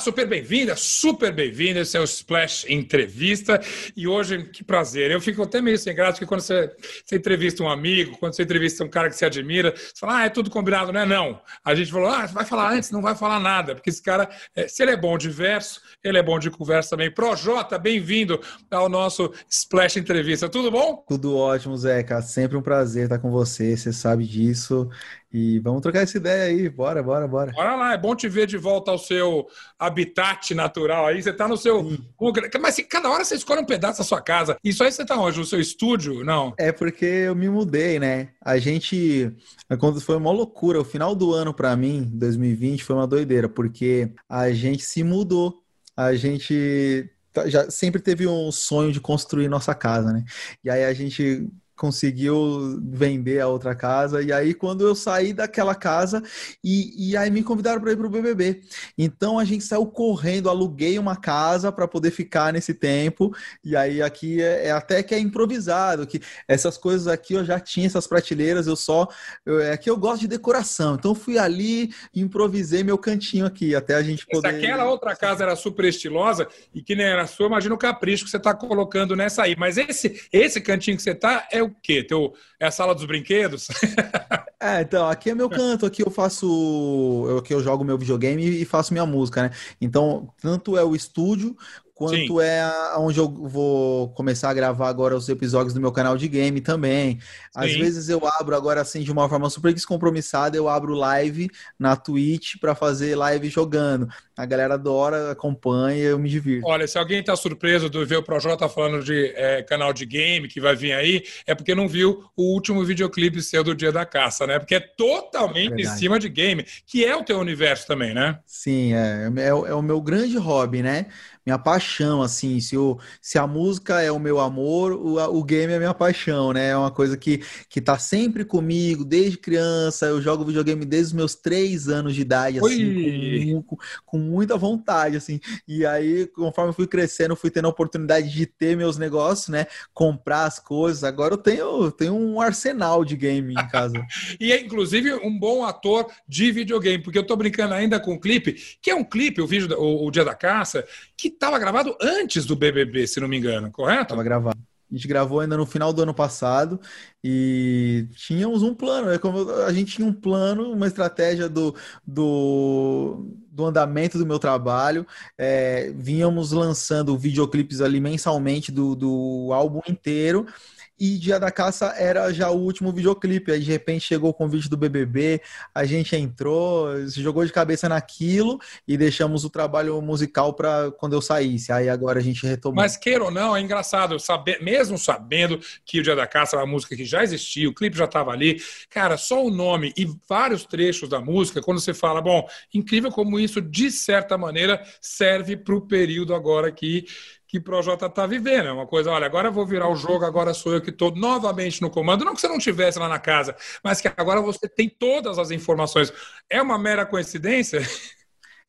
Super bem-vinda, super bem-vinda. Esse é o Splash Entrevista. E hoje, que prazer. Eu fico até meio sem graça, porque quando você, você, entrevista um amigo, quando você entrevista um cara que você admira, você fala, ah, é tudo combinado, não é? Não. A gente falou, ah, vai falar antes, não vai falar nada, porque esse cara, é, se ele é bom de verso, ele é bom de conversa também. Projota, bem-vindo ao nosso Splash Entrevista. Tudo bom? Tudo ótimo, Zeca. Sempre um prazer estar com você, você sabe disso. E vamos trocar essa ideia aí, bora, bora, bora. Bora lá, é bom te ver de volta ao seu habitat natural aí. Você tá no seu. Sim. Mas cada hora você escolhe um pedaço da sua casa. Isso aí você tá onde? No seu estúdio? Não. É porque eu me mudei, né? A gente. Quando foi uma loucura. O final do ano para mim, 2020, foi uma doideira, porque a gente se mudou. A gente tá, já sempre teve um sonho de construir nossa casa, né? E aí a gente conseguiu vender a outra casa. E aí, quando eu saí daquela casa, e, e aí me convidaram para ir para o BBB. Então, a gente saiu correndo, aluguei uma casa para poder ficar nesse tempo. E aí, aqui é, é, até que é improvisado, que essas coisas aqui eu já tinha, essas prateleiras, eu só. Eu, é que eu gosto de decoração. Então, fui ali improvisei meu cantinho aqui, até a gente poder. Se aquela outra casa era super estilosa e que nem era sua, imagina o capricho que você está colocando nessa aí. Mas esse, esse cantinho que você está é o quê? Teu, é a sala dos brinquedos? é, então, aqui é meu canto, aqui eu faço. Aqui eu jogo meu videogame e faço minha música, né? Então, tanto é o estúdio quanto Sim. é onde eu vou começar a gravar agora os episódios do meu canal de game também. Às Sim. vezes eu abro agora assim de uma forma super descompromissada, eu abro live na Twitch para fazer live jogando. A galera adora, acompanha, eu me divirto. Olha, se alguém tá surpreso de ver o Projota falando de é, canal de game que vai vir aí, é porque não viu o último videoclipe seu do Dia da Caça, né? Porque é totalmente é em cima de game, que é o teu universo também, né? Sim, é, é, é o meu grande hobby, né? Minha paixão, assim, se, o, se a música é o meu amor, o, o game é minha paixão, né? É uma coisa que, que tá sempre comigo, desde criança, eu jogo videogame desde os meus três anos de idade, assim, com, com, muita vontade, assim, e aí, conforme eu fui crescendo, fui tendo a oportunidade de ter meus negócios, né? Comprar as coisas, agora eu tenho, tenho um arsenal de game em casa. e é, inclusive, um bom ator de videogame, porque eu tô brincando ainda com o clipe, que é um clipe, o vídeo, o, o Dia da Caça, que estava gravado antes do BBB, se não me engano, correto? Estava gravado. A gente gravou ainda no final do ano passado e tínhamos um plano. É como a gente tinha um plano, uma estratégia do, do, do andamento do meu trabalho. É, vínhamos lançando videoclipes ali mensalmente do, do álbum inteiro e Dia da Caça era já o último videoclipe. Aí de repente chegou o convite do BBB, a gente entrou, se jogou de cabeça naquilo e deixamos o trabalho musical para quando eu saísse. Aí agora a gente retomou. Mas queira ou não, é engraçado, saber, mesmo sabendo que o Dia da Caça era uma música que já existia, o clipe já estava ali, cara, só o nome e vários trechos da música, quando você fala, bom, incrível como isso, de certa maneira, serve para o período agora que que Projota está vivendo. É uma coisa, olha, agora eu vou virar o jogo, agora sou eu que estou novamente no comando. Não que você não tivesse lá na casa, mas que agora você tem todas as informações. É uma mera coincidência?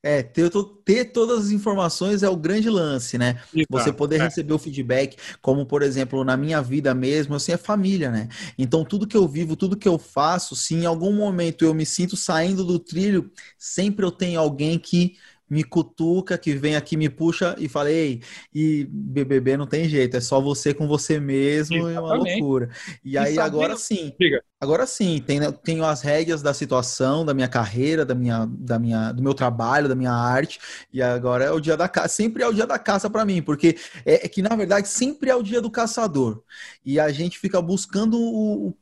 É, ter, ter todas as informações é o grande lance, né? Você poder é. receber o feedback, como por exemplo, na minha vida mesmo, assim, é família, né? Então, tudo que eu vivo, tudo que eu faço, se em algum momento eu me sinto saindo do trilho, sempre eu tenho alguém que me cutuca, que vem aqui, me puxa e fala, ei, e BBB não tem jeito, é só você com você mesmo, Exatamente. é uma loucura. E, aí agora sim, Diga. agora sim, tenho, tenho as rédeas da situação, da minha carreira, da minha, da minha, do meu trabalho, da minha arte, e agora é o dia da caça, sempre é o dia da caça para mim, porque é, é, que na verdade sempre é o dia do caçador, e a gente fica buscando o, o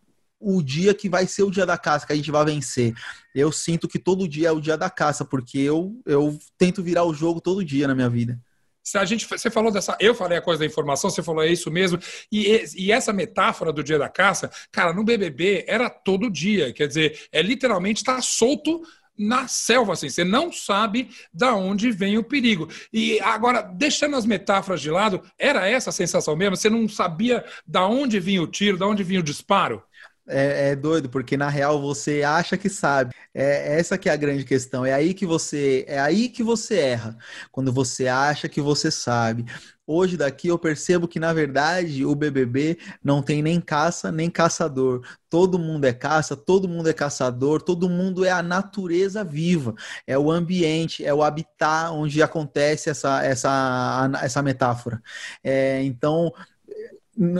dia que vai ser o dia da caça, que a gente vai vencer. Eu sinto que todo dia é o dia da caça, porque eu, eu tento virar o jogo todo dia na minha vida. Se a gente, você falou dessa, eu falei a coisa da informação, você falou é isso mesmo, e, e essa metáfora do dia da caça, cara, no BBB era todo dia, quer dizer, é literalmente estar tá solto na selva, assim, você não sabe da onde vem o perigo. E agora, deixando as metáforas de lado, era essa a sensação mesmo? Você não sabia da onde vinha o tiro, da onde vinha o disparo? É, é, doido, porque na real você acha que sabe. É essa que é a grande questão. É aí que você é aí que você erra. Quando você acha que você sabe. Hoje daqui eu percebo que na verdade o BBB não tem nem caça nem caçador. Todo mundo é caça, todo mundo é caçador, todo mundo é a natureza viva. É o ambiente, é o habitat onde acontece essa essa essa metáfora. É, então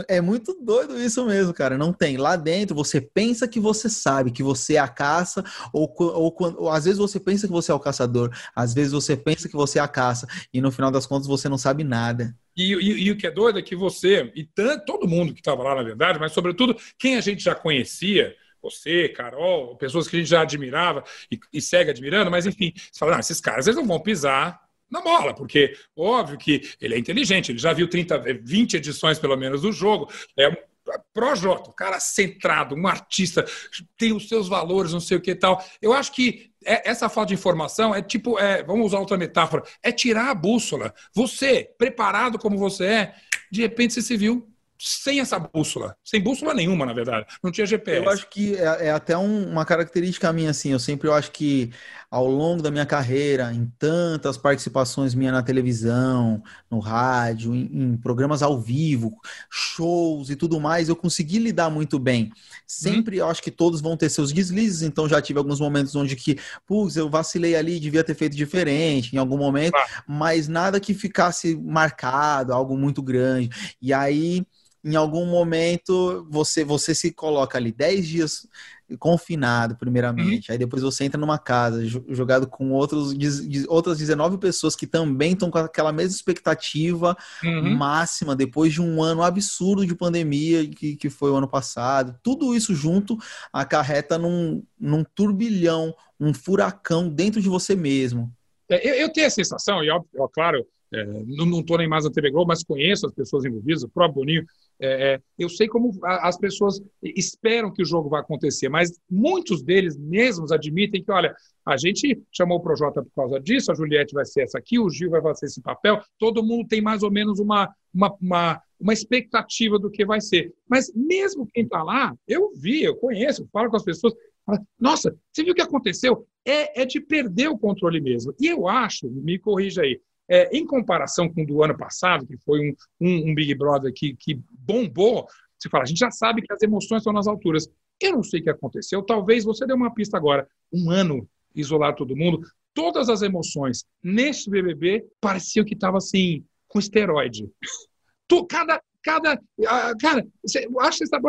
é muito doido isso mesmo, cara. Não tem. Lá dentro você pensa que você sabe, que você é a caça, ou, ou, ou, às vezes você pensa que você é o caçador, às vezes você pensa que você é a caça, e no final das contas você não sabe nada. E, e, e o que é doido é que você, e tanto, todo mundo que estava lá, na verdade, mas sobretudo quem a gente já conhecia, você, Carol, pessoas que a gente já admirava e, e segue admirando, mas enfim, você fala, não, esses caras eles não vão pisar na bola, porque óbvio que ele é inteligente, ele já viu 30, 20 edições pelo menos do jogo, é um Projota, um cara centrado, um artista, tem os seus valores, não sei o que e tal. Eu acho que é, essa falta de informação é tipo, é, vamos usar outra metáfora, é tirar a bússola. Você, preparado como você é, de repente você se viu sem essa bússola, sem bússola nenhuma, na verdade. Não tinha GPS. Eu acho que é, é até um, uma característica minha, assim. Eu sempre eu acho que ao longo da minha carreira, em tantas participações minhas na televisão, no rádio, em, em, programas ao vivo, shows e tudo mais, eu consegui lidar muito bem. Sempre hum. eu acho que todos vão ter seus deslizes, então já tive alguns momentos onde que, putz, eu vacilei ali, devia ter feito diferente em algum momento, mas nada que ficasse marcado, algo muito grande. E aí em algum momento você você se coloca ali 10 dias confinado, primeiramente. Uhum. Aí depois você entra numa casa jogado com outros, outras 19 pessoas que também estão com aquela mesma expectativa uhum. máxima depois de um ano absurdo de pandemia que, que foi o ano passado. Tudo isso junto acarreta num, num turbilhão, um furacão dentro de você mesmo. É, eu, eu tenho a sensação, e óbvio, claro, é, não estou nem mais na TV Globo, mas conheço as pessoas envolvidas, o próprio Boninho. É, é eu sei como as pessoas esperam que o jogo vá acontecer, mas muitos deles mesmos admitem que, olha, a gente chamou o Projota por causa disso, a Juliette vai ser essa aqui, o Gil vai fazer esse papel, todo mundo tem mais ou menos uma, uma, uma, uma expectativa do que vai ser. Mas mesmo quem está lá, eu vi, eu conheço, eu falo com as pessoas, nossa, você viu o que aconteceu? É, é de perder o controle mesmo. E eu acho, me corrija aí, é, em comparação com o do ano passado, que foi um, um, um Big Brother que, que bombou, você fala, a gente já sabe que as emoções estão nas alturas. Eu não sei o que aconteceu, talvez você dê uma pista agora. Um ano isolar todo mundo, todas as emoções neste BBB pareciam que estava assim, com esteroide. Tu, cada, cada, ah, cara, você acha que está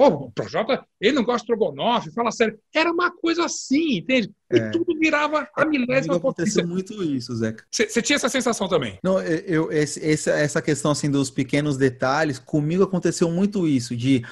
Pô, o Projota, ele não gosta de Strogonoff, fala sério. Era uma coisa assim, entende? E é. tudo virava a milésima. Aconteceu muito isso, Zeca. Você tinha essa sensação também? Não, eu, esse, essa questão assim dos pequenos detalhes, comigo aconteceu muito isso, de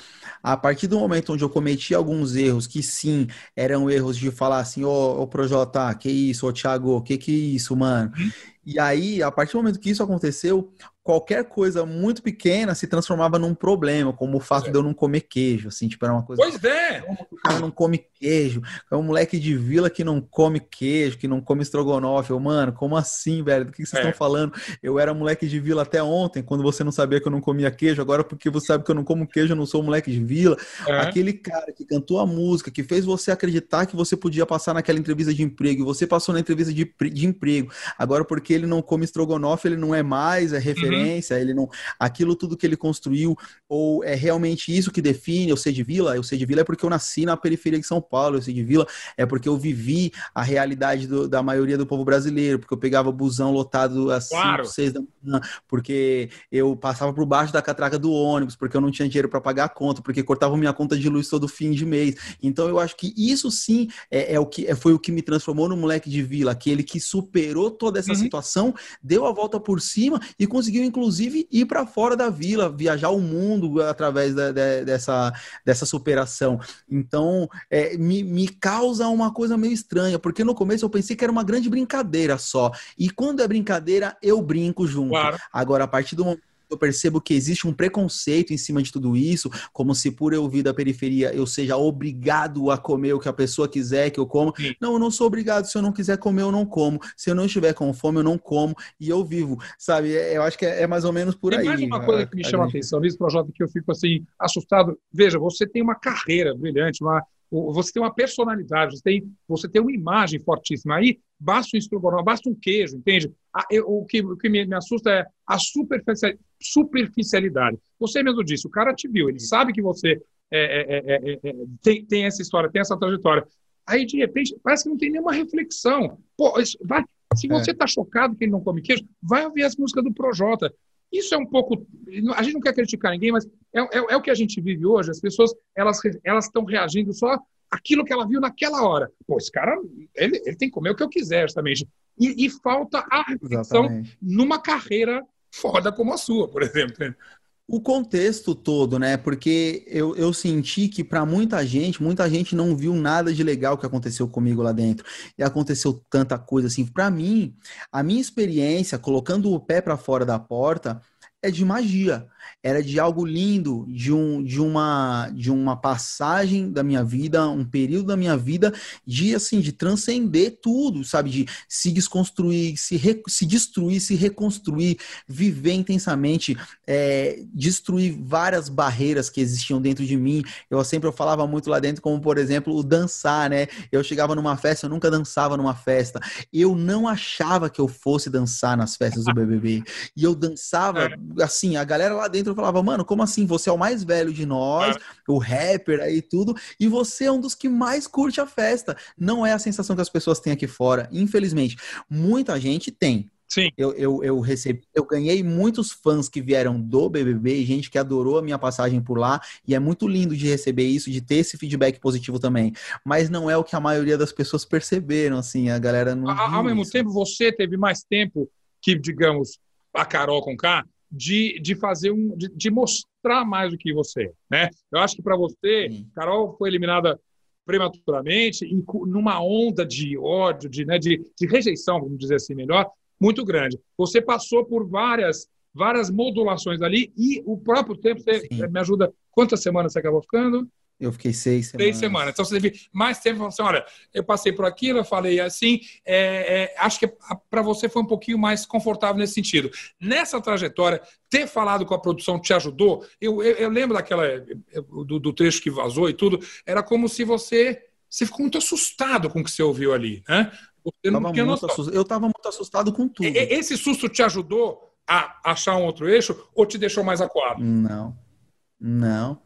a partir do momento onde eu cometi alguns erros, que sim, eram erros de falar assim, ô, oh, oh, Projota, que isso, ô, oh, Thiago, que que é isso, mano? Hum? E aí, a partir do momento que isso aconteceu, qualquer coisa muito pequena se transformava num problema, como o fato é. de eu não comer queijo, assim, tipo, era uma coisa... Pois é! O cara não come queijo, é um moleque de vila que não come queijo, que não come estrogonofe. Eu, mano, como assim, velho? Do que vocês é. estão falando? Eu era moleque de vila até ontem, quando você não sabia que eu não comia queijo, agora porque você sabe que eu não como queijo, eu não sou moleque de vila. É. Aquele cara que cantou a música, que fez você acreditar que você podia passar naquela entrevista de emprego, e você passou na entrevista de, de emprego. Agora, porque ele não come estrogonofe, ele não é mais, é referência. Uhum referência, ele não. Aquilo tudo que ele construiu, ou é realmente isso que define eu ser de vila? Eu ser de vila é porque eu nasci na periferia de São Paulo, eu ser de vila é porque eu vivi a realidade do, da maioria do povo brasileiro, porque eu pegava busão lotado às claro. 5, 6 da manhã, porque eu passava por baixo da catraca do ônibus, porque eu não tinha dinheiro para pagar a conta, porque cortavam minha conta de luz todo fim de mês. Então eu acho que isso sim é, é o que é, foi o que me transformou no moleque de vila, aquele que superou toda essa uhum. situação, deu a volta por cima e conseguiu inclusive, ir para fora da vila, viajar o mundo através da, de, dessa, dessa superação. Então, é, me, me causa uma coisa meio estranha, porque no começo eu pensei que era uma grande brincadeira só. E quando é brincadeira, eu brinco junto. Claro. Agora, a partir do momento eu percebo que existe um preconceito em cima de tudo isso, como se por eu vir da periferia eu seja obrigado a comer o que a pessoa quiser que eu como. Sim. Não, eu não sou obrigado. Se eu não quiser comer, eu não como. Se eu não estiver com fome, eu não como e eu vivo. Sabe? É, eu acho que é, é mais ou menos por tem aí. mais uma coisa que me chama a, atenção nisso, Projota, que eu fico assim, assustado. Veja, você tem uma carreira brilhante, uma, você tem uma personalidade, você tem, você tem uma imagem fortíssima. Aí basta um estrugonofe, basta um queijo, entende? o que, o que me, me assusta é a superficialidade. Você mesmo disse, o cara te viu, ele sabe que você é, é, é, é, tem, tem essa história, tem essa trajetória. Aí, de repente, parece que não tem nenhuma reflexão. Pô, isso, vai, se você está chocado que ele não come queijo, vai ouvir as músicas do Projota. Isso é um pouco. A gente não quer criticar ninguém, mas é, é, é o que a gente vive hoje. As pessoas elas elas estão reagindo só aquilo que ela viu naquela hora. Pô, esse cara ele, ele tem que comer o que eu quiser, justamente. E, e falta a reflexão numa carreira foda como a sua, por exemplo. O contexto todo, né? Porque eu, eu senti que para muita gente, muita gente não viu nada de legal que aconteceu comigo lá dentro. E aconteceu tanta coisa assim. Para mim, a minha experiência colocando o pé para fora da porta é de magia era de algo lindo, de, um, de, uma, de uma passagem da minha vida, um período da minha vida de assim de transcender tudo, sabe, de se desconstruir, se, re, se destruir, se reconstruir, viver intensamente, é, destruir várias barreiras que existiam dentro de mim. Eu sempre eu falava muito lá dentro, como por exemplo o dançar, né? Eu chegava numa festa, eu nunca dançava numa festa. Eu não achava que eu fosse dançar nas festas do BBB e eu dançava é. assim, a galera lá dentro eu falava, mano, como assim? Você é o mais velho de nós, é. o rapper aí tudo, e você é um dos que mais curte a festa. Não é a sensação que as pessoas têm aqui fora, infelizmente. Muita gente tem, Sim. Eu, eu, eu recebi, eu ganhei muitos fãs que vieram do BBB, gente que adorou a minha passagem por lá, e é muito lindo de receber isso, de ter esse feedback positivo também. Mas não é o que a maioria das pessoas perceberam, assim, a galera não. Ao, ao mesmo tempo, você teve mais tempo que, digamos, a Carol com K, de, de fazer um, de, de mostrar mais do que você, né? Eu acho que para você, Sim. Carol foi eliminada prematuramente, em, numa onda de ódio, de, né, de, de rejeição, vamos dizer assim melhor, muito grande. Você passou por várias várias modulações ali e o próprio tempo, você Sim. me ajuda, quantas semanas você acabou ficando? Eu fiquei seis semanas. Seis semanas. Então você teve mais tempo assim, olha, eu passei por aquilo, eu falei assim. É, é, acho que para você foi um pouquinho mais confortável nesse sentido. Nessa trajetória, ter falado com a produção te ajudou? Eu, eu, eu lembro daquela do, do, trecho que vazou e tudo. Era como se você você ficou muito assustado com o que você ouviu ali, né? Você não tinha Eu estava muito assustado com tudo. Esse susto te ajudou a achar um outro eixo ou te deixou mais acuado? Não, não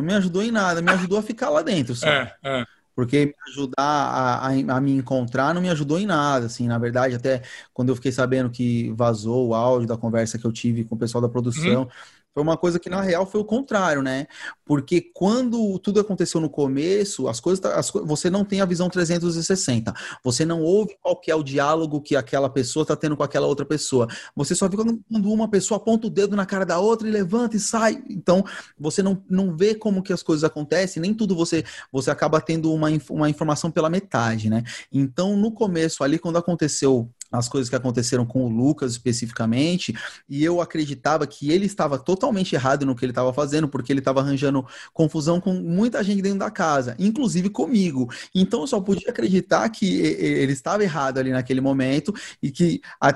não me ajudou em nada, me ajudou a ficar lá dentro. Só. É, é. Porque me ajudar a, a, a, me encontrar não me ajudou em nada, assim, na verdade, até quando eu fiquei sabendo que vazou o áudio da conversa que eu tive com o pessoal da produção, uhum. Foi uma coisa que, na real, foi o contrário, né? Porque quando tudo aconteceu no começo, as coisas, tá, as, você não tem a visão 360. Você não ouve qual é o diálogo que aquela pessoa está tendo com aquela outra pessoa. Você só vê quando uma pessoa aponta o dedo na cara da outra e levanta e sai. Então, você não, não vê como que as coisas acontecem, nem tudo você, você acaba tendo uma, uma informação pela metade, né? Então, no começo, ali, quando aconteceu as coisas que aconteceram com o Lucas especificamente, e eu acreditava que ele estava totalmente errado no que ele estava fazendo, porque ele estava arranjando confusão com muita gente dentro da casa, inclusive comigo. Então eu só podia acreditar que ele estava errado ali naquele momento e que a,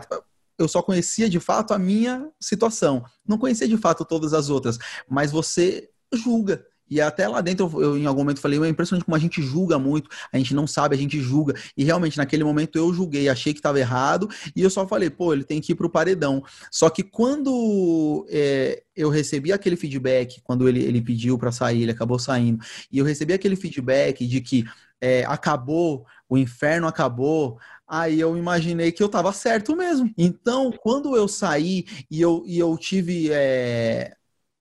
eu só conhecia de fato a minha situação, não conhecia de fato todas as outras, mas você julga. E até lá dentro, eu, em algum momento falei, é impressionante como a gente julga muito, a gente não sabe, a gente julga. E realmente, naquele momento, eu julguei, achei que estava errado, e eu só falei, pô, ele tem que ir para o paredão. Só que quando é, eu recebi aquele feedback, quando ele, ele pediu para sair, ele acabou saindo, e eu recebi aquele feedback de que é, acabou, o inferno acabou, aí eu imaginei que eu estava certo mesmo. Então, quando eu saí e eu, e eu tive. É,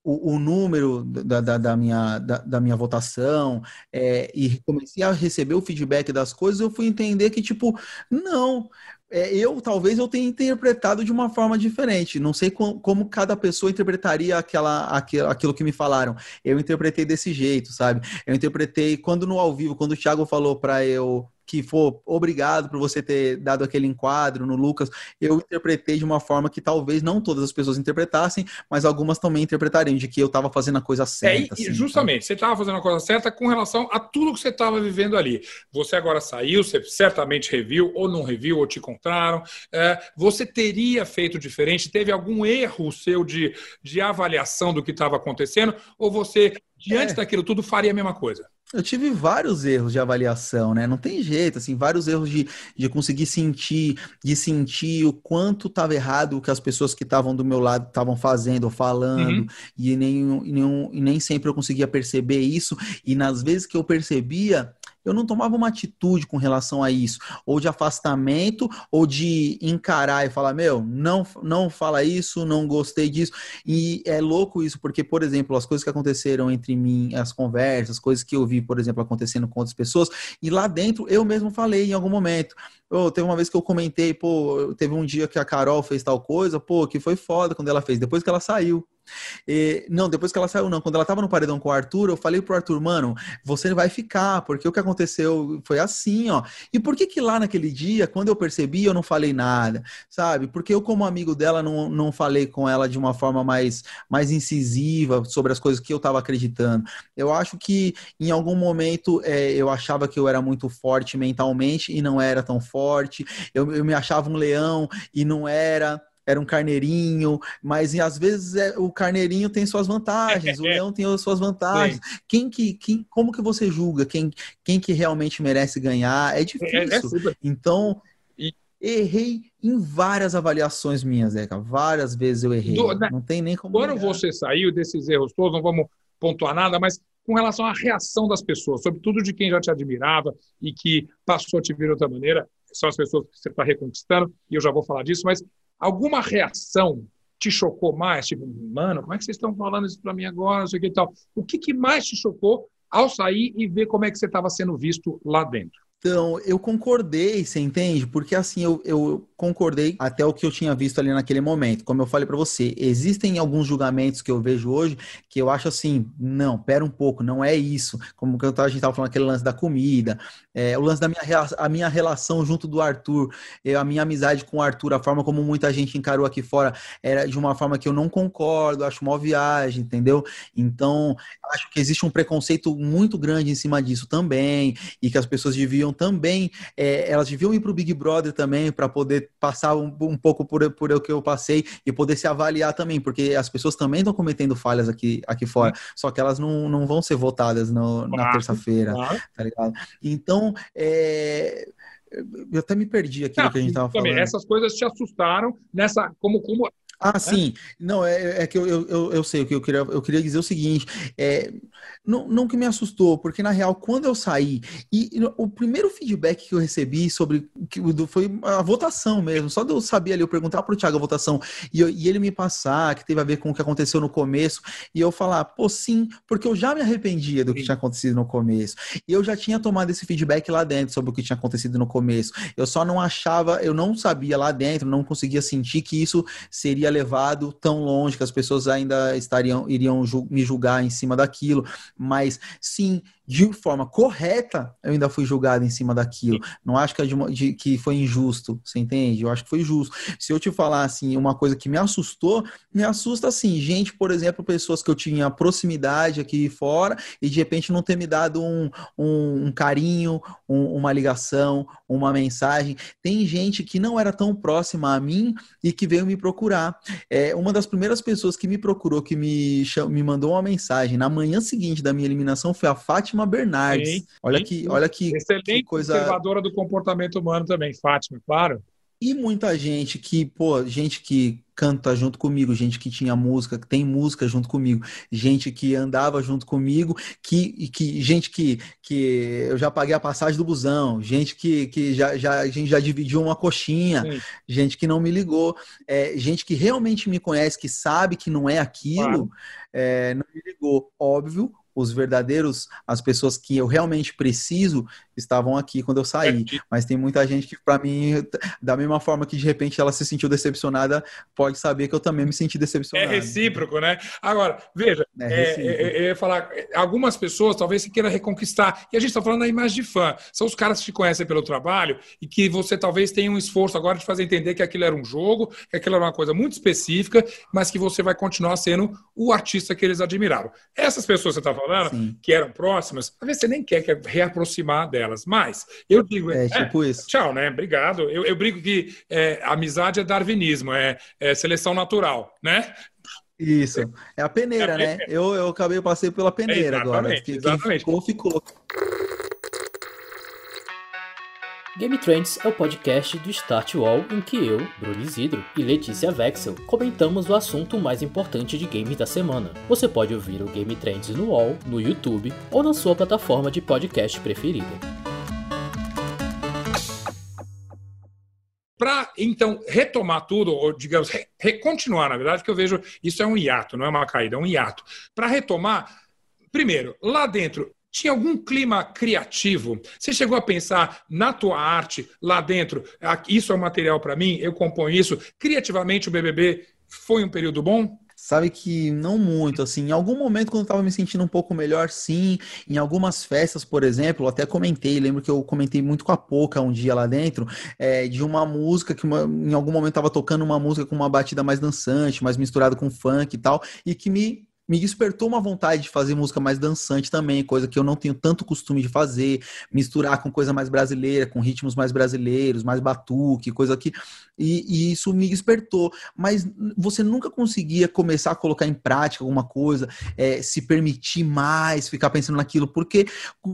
o, o número da, da, da minha, da, da, minha votação é, e comecei a receber o feedback das coisas, eu fui entender que, tipo, não, é, eu talvez eu tenha interpretado de uma forma diferente. Não sei com, como cada pessoa interpretaria aquela, aquilo, aquilo que me falaram. Eu interpretei desse jeito, sabe? Eu interpretei quando no ao vivo, quando o Thiago falou para eu que for obrigado por você ter dado aquele enquadro no Lucas, eu interpretei de uma forma que talvez não todas as pessoas interpretassem, mas algumas também interpretariam de que eu estava fazendo a coisa certa. É, assim, justamente, tá? você estava fazendo a coisa certa com relação a tudo que você estava vivendo ali. Você agora saiu, você certamente reviu, ou não reviu, ou te encontraram. É, você teria feito diferente? Teve algum erro seu de, de avaliação do que estava acontecendo? Ou você, diante é. daquilo tudo, faria a mesma coisa? Eu tive vários erros de avaliação, né? Não tem jeito, assim, vários erros de, de conseguir sentir, de sentir o quanto estava errado o que as pessoas que estavam do meu lado estavam fazendo ou falando, uhum. e, nem, nem, e nem sempre eu conseguia perceber isso, e nas vezes que eu percebia, eu não tomava uma atitude com relação a isso, ou de afastamento, ou de encarar e falar, meu, não, não fala isso, não gostei disso. E é louco isso, porque, por exemplo, as coisas que aconteceram entre mim, as conversas, coisas que eu vi, por exemplo, acontecendo com outras pessoas, e lá dentro eu mesmo falei em algum momento. Oh, teve uma vez que eu comentei, pô, teve um dia que a Carol fez tal coisa, pô, que foi foda quando ela fez, depois que ela saiu. E, não, depois que ela saiu, não. Quando ela tava no paredão com o Arthur, eu falei pro Arthur, mano, você vai ficar, porque o que aconteceu foi assim, ó. E por que que lá naquele dia, quando eu percebi, eu não falei nada, sabe? Porque eu, como amigo dela, não, não falei com ela de uma forma mais, mais incisiva sobre as coisas que eu tava acreditando. Eu acho que em algum momento é, eu achava que eu era muito forte mentalmente e não era tão forte. Eu, eu me achava um leão e não era era um carneirinho, mas às vezes é, o carneirinho tem suas vantagens, o leão tem suas vantagens. Quem que, quem, como que você julga quem, quem que realmente merece ganhar? É, é difícil. É, então, errei em várias avaliações minhas, Zeca. Várias vezes eu errei. Do, não tem nem como. Quando você saiu desses erros todos, não vamos pontuar nada, mas com relação à reação das pessoas, sobretudo de quem já te admirava e que passou a te ver de outra maneira, são as pessoas que você está reconquistando, e eu já vou falar disso, mas Alguma reação te chocou mais? Tipo, mano, como é que vocês estão falando isso para mim agora? Não sei o que e tal. O que, que mais te chocou ao sair e ver como é que você estava sendo visto lá dentro? Então, eu concordei, você entende? Porque assim, eu, eu concordei até o que eu tinha visto ali naquele momento. Como eu falei para você, existem alguns julgamentos que eu vejo hoje que eu acho assim, não, pera um pouco, não é isso. Como que a gente estava falando aquele lance da comida, é, o lance da minha, a minha relação junto do Arthur, eu, a minha amizade com o Arthur, a forma como muita gente encarou aqui fora era de uma forma que eu não concordo, acho uma viagem, entendeu? Então, acho que existe um preconceito muito grande em cima disso também e que as pessoas deviam também, é, elas deviam ir para o Big Brother também para poder passar um, um, pouco por, por o que eu passei e poder se avaliar também, porque as pessoas também estão cometendo falhas aqui, aqui fora, só que elas não, não vão ser votadas no, na terça-feira, claro. tá ligado? Então, é eu até me perdi aqui no que a gente estava falando. Essas coisas te assustaram nessa como como ah, sim. Não, é, é que eu, eu, eu sei o que eu queria. Eu queria dizer o seguinte: é, não, não que me assustou, porque na real, quando eu saí, e, e o primeiro feedback que eu recebi sobre que foi a votação mesmo. Só de eu saber ali, eu perguntar pro Thiago a votação e, eu, e ele me passar, que teve a ver com o que aconteceu no começo, e eu falar, pô, sim, porque eu já me arrependia do que tinha acontecido no começo. E eu já tinha tomado esse feedback lá dentro sobre o que tinha acontecido no começo. Eu só não achava, eu não sabia lá dentro, não conseguia sentir que isso seria levado tão longe que as pessoas ainda estariam iriam me julgar em cima daquilo, mas sim de forma correta, eu ainda fui julgado em cima daquilo. Não acho que, é de, de, que foi injusto, você entende? Eu acho que foi justo. Se eu te falar assim, uma coisa que me assustou, me assusta assim, gente, por exemplo, pessoas que eu tinha proximidade aqui fora e de repente não ter me dado um, um, um carinho, um, uma ligação, uma mensagem. Tem gente que não era tão próxima a mim e que veio me procurar. É, uma das primeiras pessoas que me procurou, que me, me mandou uma mensagem na manhã seguinte da minha eliminação foi a Fátima Fátima Bernardes. Sim, olha sim. que, olha que, Excelente que coisa observadora do comportamento humano também, Fátima, claro. E muita gente que, pô, gente que canta junto comigo, gente que tinha música, que tem música junto comigo, gente que andava junto comigo, que, que gente que, que eu já paguei a passagem do busão, gente que, que já, já, a gente já dividiu uma coxinha, Sim. gente que não me ligou, é, gente que realmente me conhece, que sabe que não é aquilo, claro. é, não me ligou. Óbvio, os verdadeiros, as pessoas que eu realmente preciso, estavam aqui quando eu saí. Mas tem muita gente que, para mim, da mesma forma que de repente ela se sentiu decepcionada, pode saber que eu também me senti decepcionado. É recíproco, né? Agora, veja, é, é, é, é, eu ia falar, algumas pessoas talvez se queira reconquistar, e a gente está falando da imagem de fã, são os caras que te conhecem pelo trabalho e que você talvez tenha um esforço agora de fazer entender que aquilo era um jogo, que aquilo era uma coisa muito específica, mas que você vai continuar sendo o artista que eles admiraram. Essas pessoas que você está falando, Sim. que eram próximas, às vezes você nem quer, reaproximar delas, mas eu digo... É, tipo isso. Tchau, né? Obrigado. Eu, eu brigo que amizade é darwinismo, é, é seleção natural, né? Isso. É a peneira, é a né? Eu, eu acabei, eu passei pela peneira agora. Quem exatamente. ficou, ficou. Game Trends é o podcast do Start Wall em que eu, Bruno Isidro e Letícia Vexel comentamos o assunto mais importante de games da semana. Você pode ouvir o Game Trends no Wall, no YouTube ou na sua plataforma de podcast preferida. Para, então, retomar tudo, ou digamos, re, continuar, na verdade, que eu vejo isso é um hiato, não é uma caída, é um hiato. Para retomar, primeiro, lá dentro, tinha algum clima criativo? Você chegou a pensar na tua arte lá dentro? Ah, isso é um material para mim, eu componho isso. Criativamente, o BBB foi um período bom? Sabe que não muito, assim, em algum momento quando eu tava me sentindo um pouco melhor, sim, em algumas festas, por exemplo, eu até comentei, lembro que eu comentei muito com a Poca um dia lá dentro, é, de uma música que uma, em algum momento tava tocando uma música com uma batida mais dançante, mais misturada com funk e tal, e que me me despertou uma vontade de fazer música mais dançante também, coisa que eu não tenho tanto costume de fazer, misturar com coisa mais brasileira, com ritmos mais brasileiros, mais batuque, coisa que. E, e, isso me despertou. Mas você nunca conseguia começar a colocar em prática alguma coisa, é, se permitir mais, ficar pensando naquilo, porque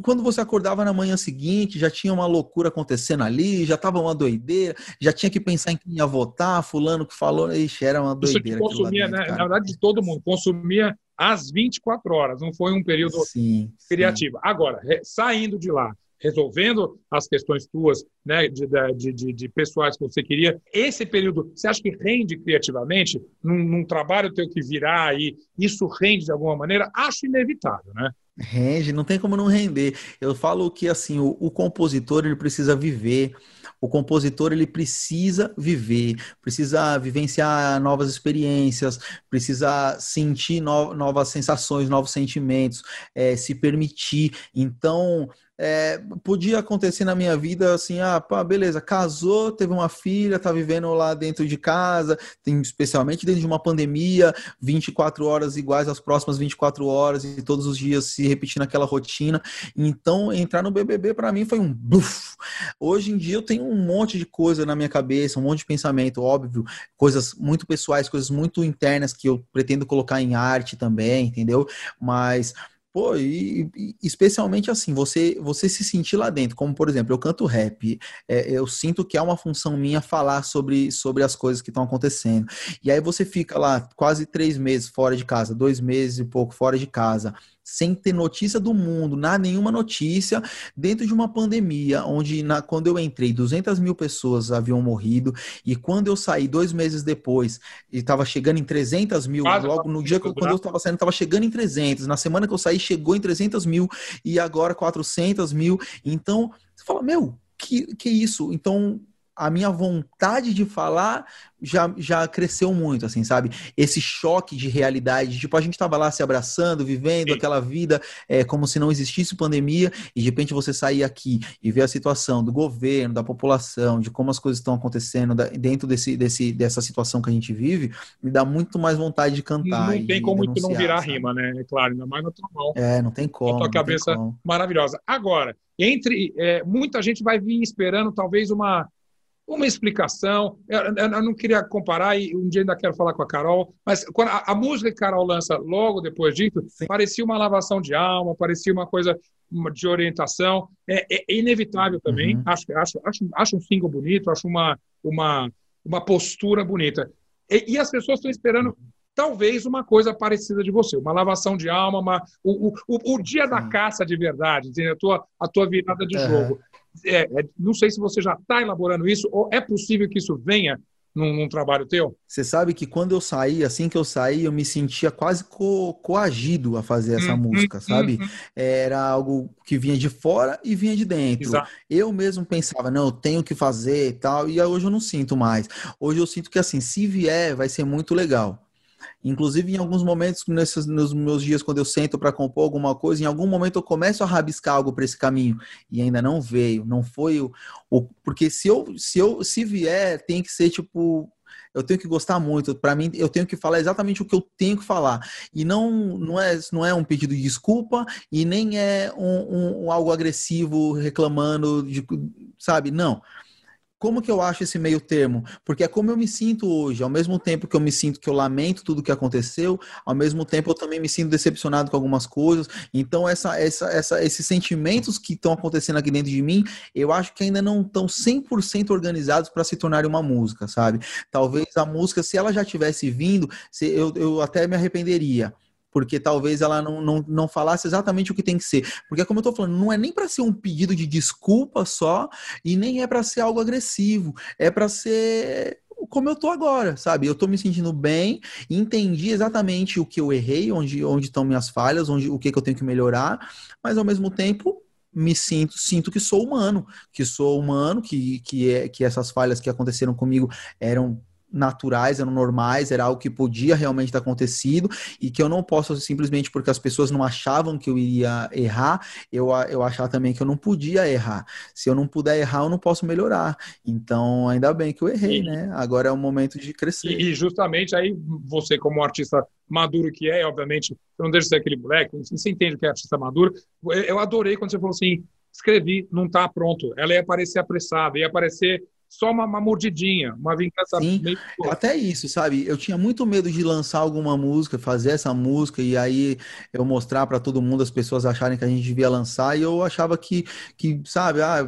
quando você acordava na manhã seguinte, já tinha uma loucura acontecendo ali, já tava uma doideira, já tinha que pensar em quem ia votar, fulano que falou, ixi, era uma doideira. Isso consumia, dentro, né? Na verdade, de todo mundo, consumia às 24 horas, não foi um período sim, criativo. Sim. Agora, saindo de lá, resolvendo as questões tuas, né, de, de, de, de, pessoais que você queria, esse período, você acha que rende criativamente num, num trabalho teu que virá aí? Isso rende de alguma maneira? Acho inevitável, né? Rende, não tem como não render. Eu falo que assim, o, o compositor ele precisa viver o compositor ele precisa viver, precisa vivenciar novas experiências, precisa sentir no, novas sensações, novos sentimentos, é, se permitir. Então, é, podia acontecer na minha vida assim, ah, pá, beleza, casou, teve uma filha, tá vivendo lá dentro de casa, tem especialmente dentro de uma pandemia, 24 horas iguais às próximas 24 horas e todos os dias se repetindo aquela rotina. Então, entrar no BBB para mim foi um buf. Hoje em dia eu tenho um monte de coisa na minha cabeça, um monte de pensamento, óbvio, coisas muito pessoais, coisas muito internas que eu pretendo colocar em arte também, entendeu? Mas Pô, e, e, especialmente assim, você você se sentir lá dentro, como por exemplo, eu canto rap, é, eu sinto que é uma função minha falar sobre, sobre as coisas que estão acontecendo. E aí você fica lá quase três meses fora de casa, dois meses e pouco fora de casa, sem ter notícia do mundo, nada, nenhuma notícia, dentro de uma pandemia, onde na, quando eu entrei, 200 mil pessoas haviam morrido, e quando eu saí dois meses depois, e estava chegando em 300 mil, Quase logo no dia que, quando eu estava saindo, estava chegando em 300, na semana que eu saí, chegou em 300 mil, e agora 400 mil, então, você fala, meu, que, que isso? Então, a minha vontade de falar já, já cresceu muito, assim, sabe? Esse choque de realidade, tipo, a gente tava lá se abraçando, vivendo Sim. aquela vida é, como se não existisse pandemia, e de repente você sair aqui e ver a situação do governo, da população, de como as coisas estão acontecendo dentro desse, desse, dessa situação que a gente vive, me dá muito mais vontade de cantar. Não tem como isso não virar sabe? rima, né? É claro, ainda mais trovão. É, não tem como. A tua cabeça maravilhosa. Agora, entre. É, muita gente vai vir esperando talvez uma uma explicação. Eu, eu, não queria comparar, e um dia ainda quero falar com a Carol, mas quando a, a música que a Carol lança logo depois disso, Sim. parecia uma lavação de alma, parecia uma coisa de orientação. É, é inevitável também. Uhum. Acho, acho, acho, acho um single bonito, acho uma, uma, uma postura bonita. E, e as pessoas estão esperando talvez uma coisa parecida de você, uma lavação de alma, uma, o, o, o, dia da caça de verdade, a tua, a tua virada de jogo. É, é, não sei se você já está elaborando isso, ou é possível que isso venha num, num, trabalho teu? Você sabe que quando eu saí, assim que eu saí, eu me sentia quase co coagido a fazer essa hum, música, hum, sabe? Hum, Era algo que vinha de fora e vinha de dentro. Exato. Eu mesmo pensava, não, eu tenho que fazer e tal, e hoje eu não sinto mais. Hoje eu sinto que assim, se vier, vai ser muito legal. Inclusive, em alguns momentos, nesses, nos meus dias, quando eu sento para compor alguma coisa, em algum momento eu começo a rabiscar algo para esse caminho e ainda não veio, não foi o, o. Porque se eu, se eu se vier, tem que ser tipo eu tenho que gostar muito. Para mim, eu tenho que falar exatamente o que eu tenho que falar. E não, não, é, não é um pedido de desculpa e nem é um, um, algo agressivo reclamando, de, sabe? Não como que eu acho esse meio termo? Porque é como eu me sinto hoje, ao mesmo tempo que eu me sinto que eu lamento tudo que aconteceu, ao mesmo tempo eu também me sinto decepcionado com algumas coisas. Então, essa, essa, essa, esses sentimentos que estão acontecendo aqui dentro de mim, eu acho que ainda não estão 100% organizados para se tornarem uma música, sabe? Talvez a música, se ela já tivesse vindo, eu, eu até me arrependeria porque talvez ela não, não, não falasse exatamente o que tem que ser. Porque, como eu estou falando, não é nem para ser um pedido de desculpa só, e nem é para ser algo agressivo, é para ser como eu tô agora, sabe? Eu tô me sentindo bem, entendi exatamente o que eu errei, onde, onde estão minhas falhas, onde, o que, que eu tenho que melhorar, mas ao mesmo tempo me sinto, sinto que sou humano, que sou humano, que, que, é, que essas falhas que aconteceram comigo eram naturais, eram normais, era algo que podia realmente ter acontecido e que eu não posso simplesmente porque as pessoas não achavam que eu iria errar, eu, eu achar também que eu não podia errar. Se eu não puder errar, eu não posso melhorar. Então, ainda bem que eu errei, e, né? Agora é o momento de crescer. E, e, justamente aí, você como artista maduro que é, obviamente, você não deixa de ser aquele moleque, você entende que é artista maduro. Eu adorei quando você falou assim, escrevi, não está pronto. Ela ia aparecer apressada, ia aparecer só uma, uma mordidinha, uma vingança. Sim, meio... até isso, sabe? Eu tinha muito medo de lançar alguma música, fazer essa música e aí eu mostrar para todo mundo, as pessoas acharem que a gente devia lançar e eu achava que, que sabe, ah,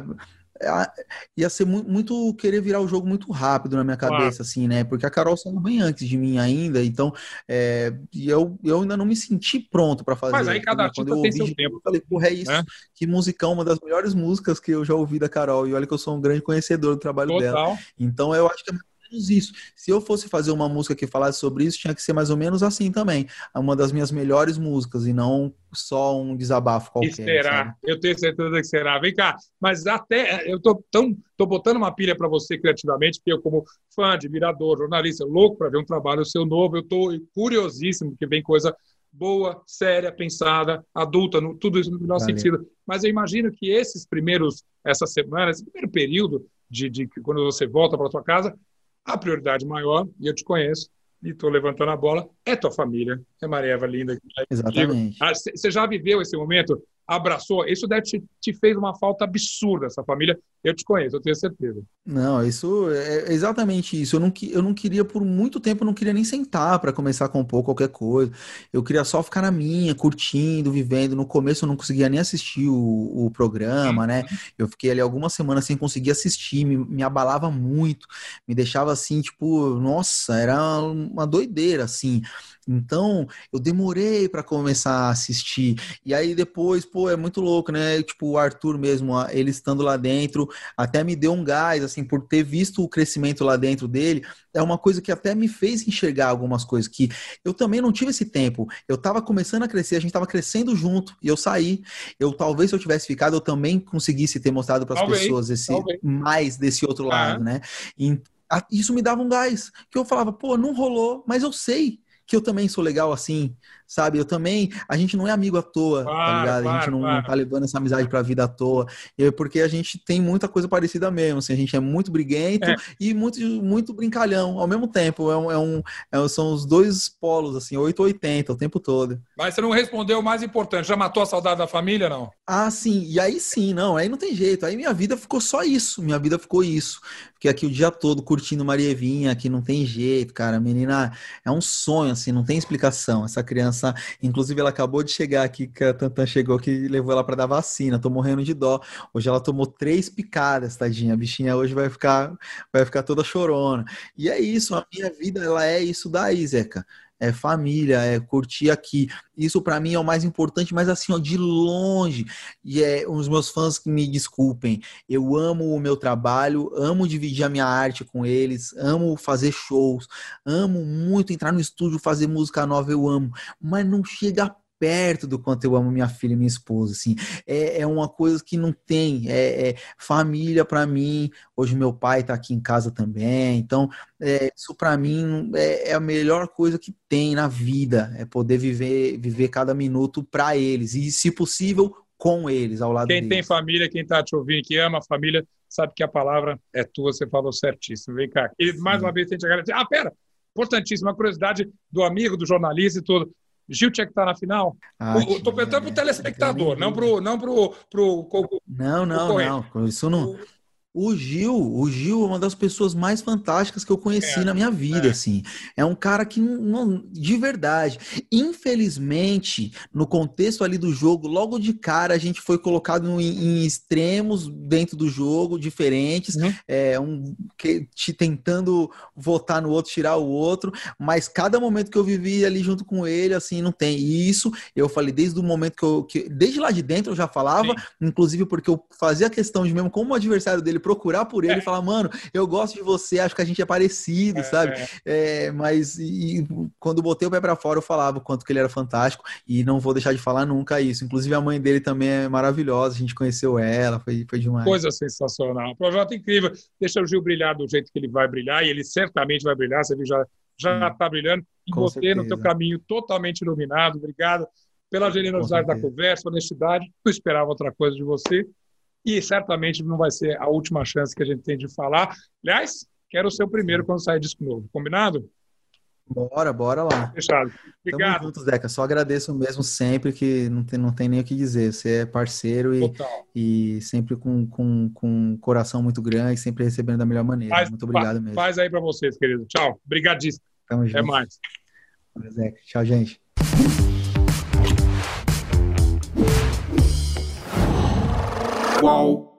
ia ser muito querer virar o jogo muito rápido na minha cabeça, claro. assim, né? Porque a Carol saiu bem antes de mim ainda, então é, eu, eu ainda não me senti pronto para fazer. Mas aí cada Quando eu ouvi, seu tempo. Eu falei, porra, é isso. É? Que musicão, uma das melhores músicas que eu já ouvi da Carol. E olha que eu sou um grande conhecedor do trabalho Total. dela. Então eu acho que é menos isso. Se eu fosse fazer uma música que falasse sobre isso, tinha que ser mais ou menos assim também. Uma das minhas melhores músicas e não só um desabafo qualquer. E será? Sabe? Eu tenho certeza que será. Vem cá, mas até eu tô tão tô botando uma pilha para você criativamente, porque eu como fã, admirador, jornalista, louco para ver um trabalho seu novo, eu tô curiosíssimo que vem coisa boa, séria, pensada, adulta, no, tudo isso no Valeu. sentido. Mas eu imagino que esses primeiros, essas semanas, esse primeiro período de, de quando você volta para sua casa, a prioridade maior, e eu te conheço, e estou levantando a bola, é tua família, é Maria Eva linda. Exatamente. Você ah, já viveu esse momento? Abraçou? Isso deve te, te fez uma falta absurda, essa família. Eu te conheço, eu tenho certeza. Não, isso é exatamente isso. Eu não, eu não queria, por muito tempo, eu não queria nem sentar para começar a compor qualquer coisa. Eu queria só ficar na minha, curtindo, vivendo. No começo eu não conseguia nem assistir o, o programa, né? Uhum. Eu fiquei ali algumas semanas sem conseguir assistir, me, me abalava muito, me deixava assim, tipo, nossa, era uma doideira, assim. Então, eu demorei para começar a assistir. E aí depois, pô, é muito louco, né? Tipo, o Arthur mesmo, ele estando lá dentro, até me deu um gás, assim, por ter visto o crescimento lá dentro dele. É uma coisa que até me fez enxergar algumas coisas que eu também não tive esse tempo. Eu estava começando a crescer, a gente estava crescendo junto e eu saí. Eu talvez se eu tivesse ficado, eu também conseguisse ter mostrado para as pessoas esse mais desse outro lado, né? E, isso me dava um gás, que eu falava, pô, não rolou, mas eu sei que eu também sou legal assim, sabe? Eu também, a gente não é amigo à toa, tá claro, tá ligado? Claro, a gente não, claro. não, tá levando essa amizade pra vida à toa. É porque a gente tem muita coisa parecida mesmo, assim, a gente é muito briguento é. e muito, muito brincalhão ao mesmo tempo. É um, é um, é, são os dois polos, assim, 880 o tempo todo. Mas você não respondeu o mais importante, já matou a saudade da família, não? Ah, sim, e aí sim, não, aí não tem jeito. Aí minha vida ficou só isso, minha vida ficou isso. Fiquei aqui o dia todo curtindo Marievinha, que não tem jeito, cara. A menina é um sonho, assim, não tem explicação. Essa criança, inclusive, ela acabou de chegar aqui, que a Tantan chegou que levou ela para dar vacina. Tô morrendo de dó. Hoje ela tomou três picadas, tadinha. A bichinha hoje vai ficar, vai ficar toda chorona. E é isso, a minha vida, ela é isso daí, Zeca é família, é curtir aqui. Isso para mim é o mais importante, mas assim, ó, de longe. E é os meus fãs que me desculpem. Eu amo o meu trabalho, amo dividir a minha arte com eles, amo fazer shows, amo muito entrar no estúdio, fazer música nova, eu amo, mas não chega perto do quanto eu amo minha filha e minha esposa, assim, é, é uma coisa que não tem, é, é família para mim, hoje meu pai tá aqui em casa também, então é, isso para mim é, é, a melhor coisa que tem na vida, é poder viver, viver cada minuto para eles, e se possível, com eles, ao lado quem deles. Quem tem família, quem tá te ouvindo, que ama a família, sabe que a palavra é tua, você falou certíssimo, vem cá, e mais Sim. uma vez a gente agradecer, ah, pera, importantíssima curiosidade do amigo, do jornalista e tudo. Gil tinha que estar na final? Estou perguntando para o telespectador, não para o. Não, pro, pro, pro, não, não, não. Isso não. O Gil, o Gil é uma das pessoas mais fantásticas que eu conheci é, na minha vida, é. assim. É um cara que não, de verdade. Infelizmente, no contexto ali do jogo, logo de cara a gente foi colocado em, em extremos dentro do jogo, diferentes, uhum. é, um que te tentando votar no outro, tirar o outro, mas cada momento que eu vivi ali junto com ele, assim, não tem. E isso, eu falei desde o momento que eu que, desde lá de dentro eu já falava, Sim. inclusive porque eu fazia questão de mesmo como adversário dele procurar por ele é. e falar, mano, eu gosto de você, acho que a gente é parecido, é, sabe? É. é, mas e, quando botei o pé para fora, eu falava o quanto que ele era fantástico e não vou deixar de falar nunca isso. Inclusive, a mãe dele também é maravilhosa, a gente conheceu ela, foi, foi demais. Coisa sensacional. Projeto incrível. Deixa o Gil brilhar do jeito que ele vai brilhar e ele certamente vai brilhar, você viu, já já está brilhando. E você certeza. no teu caminho totalmente iluminado. Obrigado pela generosidade da conversa, honestidade. Não esperava outra coisa de você e certamente não vai ser a última chance que a gente tem de falar. Aliás, quero ser o primeiro quando sair disco novo. Combinado? Bora, bora lá. Fechado. Obrigado. Tamo juntos, Deca. Só agradeço mesmo sempre que não tem, não tem nem o que dizer. Você é parceiro e, e sempre com, com, com um coração muito grande, sempre recebendo da melhor maneira. Faz, muito obrigado mesmo. Faz aí para vocês, querido. Tchau. Obrigadíssimo. Tamo junto. Até mais. Tchau, gente. Qual?